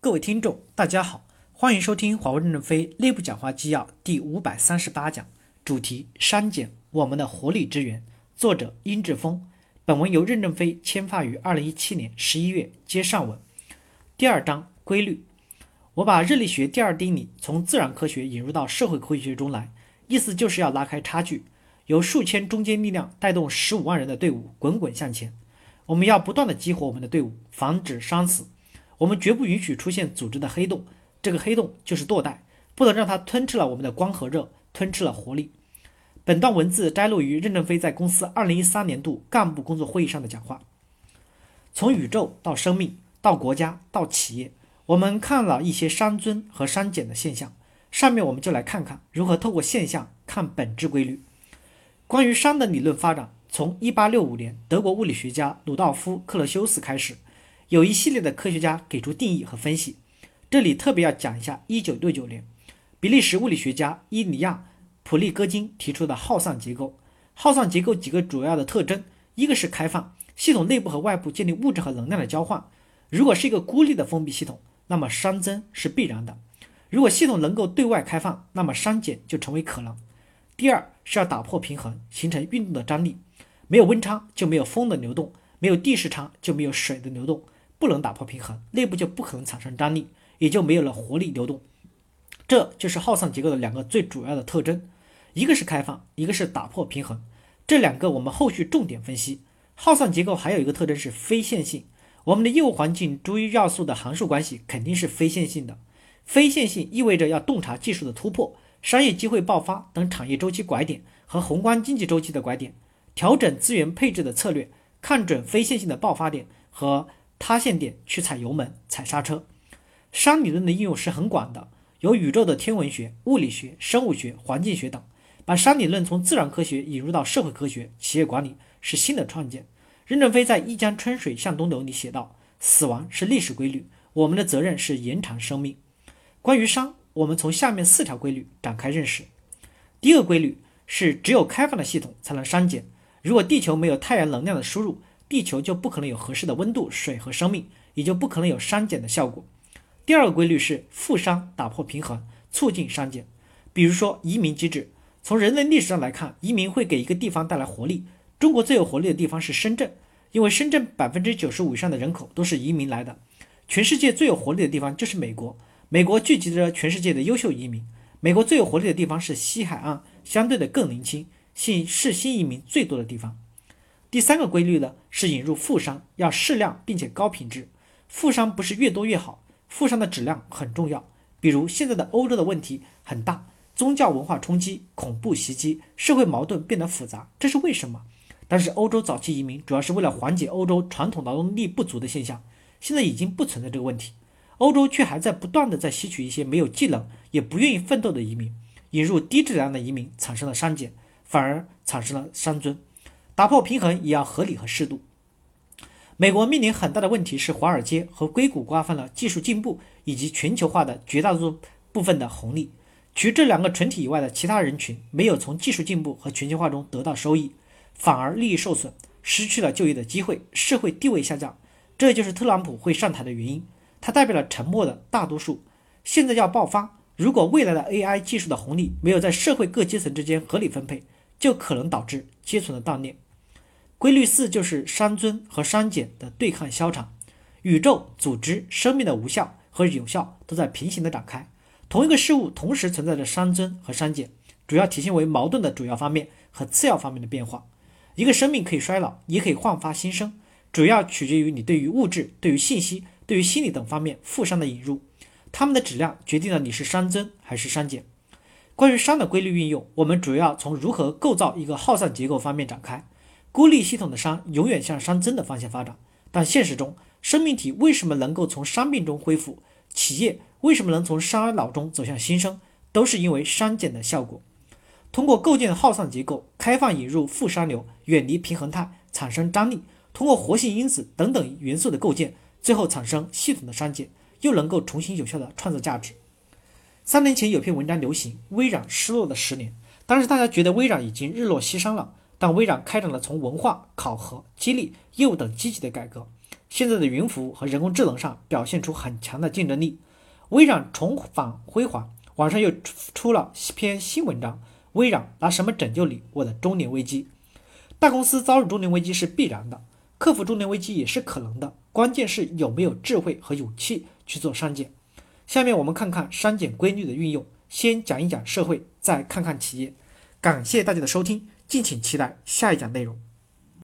各位听众，大家好，欢迎收听华为任正非内部讲话纪要第五百三十八讲，主题删减我们的活力之源，作者殷志峰。本文由任正非签发于二零一七年十一月，接上文。第二章规律，我把热力学第二定理从自然科学引入到社会科学中来，意思就是要拉开差距，由数千中坚力量带动十五万人的队伍滚滚向前。我们要不断的激活我们的队伍，防止伤死。我们绝不允许出现组织的黑洞，这个黑洞就是堕代，不能让它吞吃了我们的光和热，吞吃了活力。本段文字摘录于任正非在公司2013年度干部工作会议上的讲话。从宇宙到生命，到国家，到企业，我们看了一些熵增和熵减的现象。上面我们就来看看如何透过现象看本质规律。关于熵的理论发展，从1865年德国物理学家鲁道夫·克勒修斯开始。有一系列的科学家给出定义和分析，这里特别要讲一下1969年，比利时物理学家伊里亚·普利戈金提出的耗散结构。耗散结构几个主要的特征，一个是开放，系统内部和外部建立物质和能量的交换。如果是一个孤立的封闭系统，那么熵增是必然的；如果系统能够对外开放，那么熵减就成为可能。第二是要打破平衡，形成运动的张力，没有温差就没有风的流动，没有地势差就没有水的流动。不能打破平衡，内部就不可能产生张力，也就没有了活力流动。这就是耗散结构的两个最主要的特征，一个是开放，一个是打破平衡。这两个我们后续重点分析。耗散结构还有一个特征是非线性，我们的业务环境诸要素的函数关系肯定是非线性的。非线性意味着要洞察技术的突破、商业机会爆发等产业周期拐点和宏观经济周期的拐点，调整资源配置的策略，看准非线性的爆发点和。塌陷点去踩油门、踩刹车。熵理论的应用是很广的，有宇宙的天文学、物理学、生物学、环境学等。把熵理论从自然科学引入到社会科学、企业管理是新的创建。任正非在《一江春水向东流》里写道：“死亡是历史规律，我们的责任是延长生命。”关于熵，我们从下面四条规律展开认识。第一个规律是，只有开放的系统才能熵减。如果地球没有太阳能量的输入，地球就不可能有合适的温度、水和生命，也就不可能有删减的效果。第二个规律是负熵打破平衡，促进删减。比如说移民机制，从人类历史上来看，移民会给一个地方带来活力。中国最有活力的地方是深圳，因为深圳百分之九十五以上的人口都是移民来的。全世界最有活力的地方就是美国，美国聚集着全世界的优秀移民。美国最有活力的地方是西海岸，相对的更年轻，新是新移民最多的地方。第三个规律呢，是引入富商要适量并且高品质，富商不是越多越好，富商的质量很重要。比如现在的欧洲的问题很大，宗教文化冲击、恐怖袭击、社会矛盾变得复杂，这是为什么？但是欧洲早期移民主要是为了缓解欧洲传统劳动力不足的现象，现在已经不存在这个问题，欧洲却还在不断的在吸取一些没有技能也不愿意奋斗的移民，引入低质量的移民产生了删减，反而产生了熵增。打破平衡也要合理和适度。美国面临很大的问题是，华尔街和硅谷瓜分了技术进步以及全球化的绝大多数部分的红利，除这两个群体以外的其他人群没有从技术进步和全球化中得到收益，反而利益受损，失去了就业的机会，社会地位下降。这就是特朗普会上台的原因。他代表了沉默的大多数。现在要爆发，如果未来的 AI 技术的红利没有在社会各阶层之间合理分配，就可能导致阶层的断裂。规律四就是熵增和熵减的对抗消长，宇宙、组织、生命的无效和有效都在平行的展开。同一个事物同时存在着熵增和熵减，主要体现为矛盾的主要方面和次要方面的变化。一个生命可以衰老，也可以焕发新生，主要取决于你对于物质、对于信息、对于心理等方面负熵的引入，它们的质量决定了你是熵增还是熵减。关于熵的规律运用，我们主要从如何构造一个耗散结构方面展开。孤立系统的熵永远向熵增的方向发展，但现实中，生命体为什么能够从伤病中恢复？企业为什么能从衰老中走向新生？都是因为熵减的效果。通过构建耗散结构，开放引入负熵流，远离平衡态，产生张力；通过活性因子等等元素的构建，最后产生系统的删减，又能够重新有效的创造价值。三年前有篇文章流行，微软失落的十年，当时大家觉得微软已经日落西山了。但微软开展了从文化、考核、激励、业务等积极的改革，现在的云服务和人工智能上表现出很强的竞争力。微软重返辉煌，网上又出了篇新文章：微软拿什么拯救你？我的中年危机。大公司遭遇中年危机是必然的，克服中年危机也是可能的，关键是有没有智慧和勇气去做删减。下面我们看看删减规律的运用，先讲一讲社会，再看看企业。感谢大家的收听，敬请期待下一讲内容。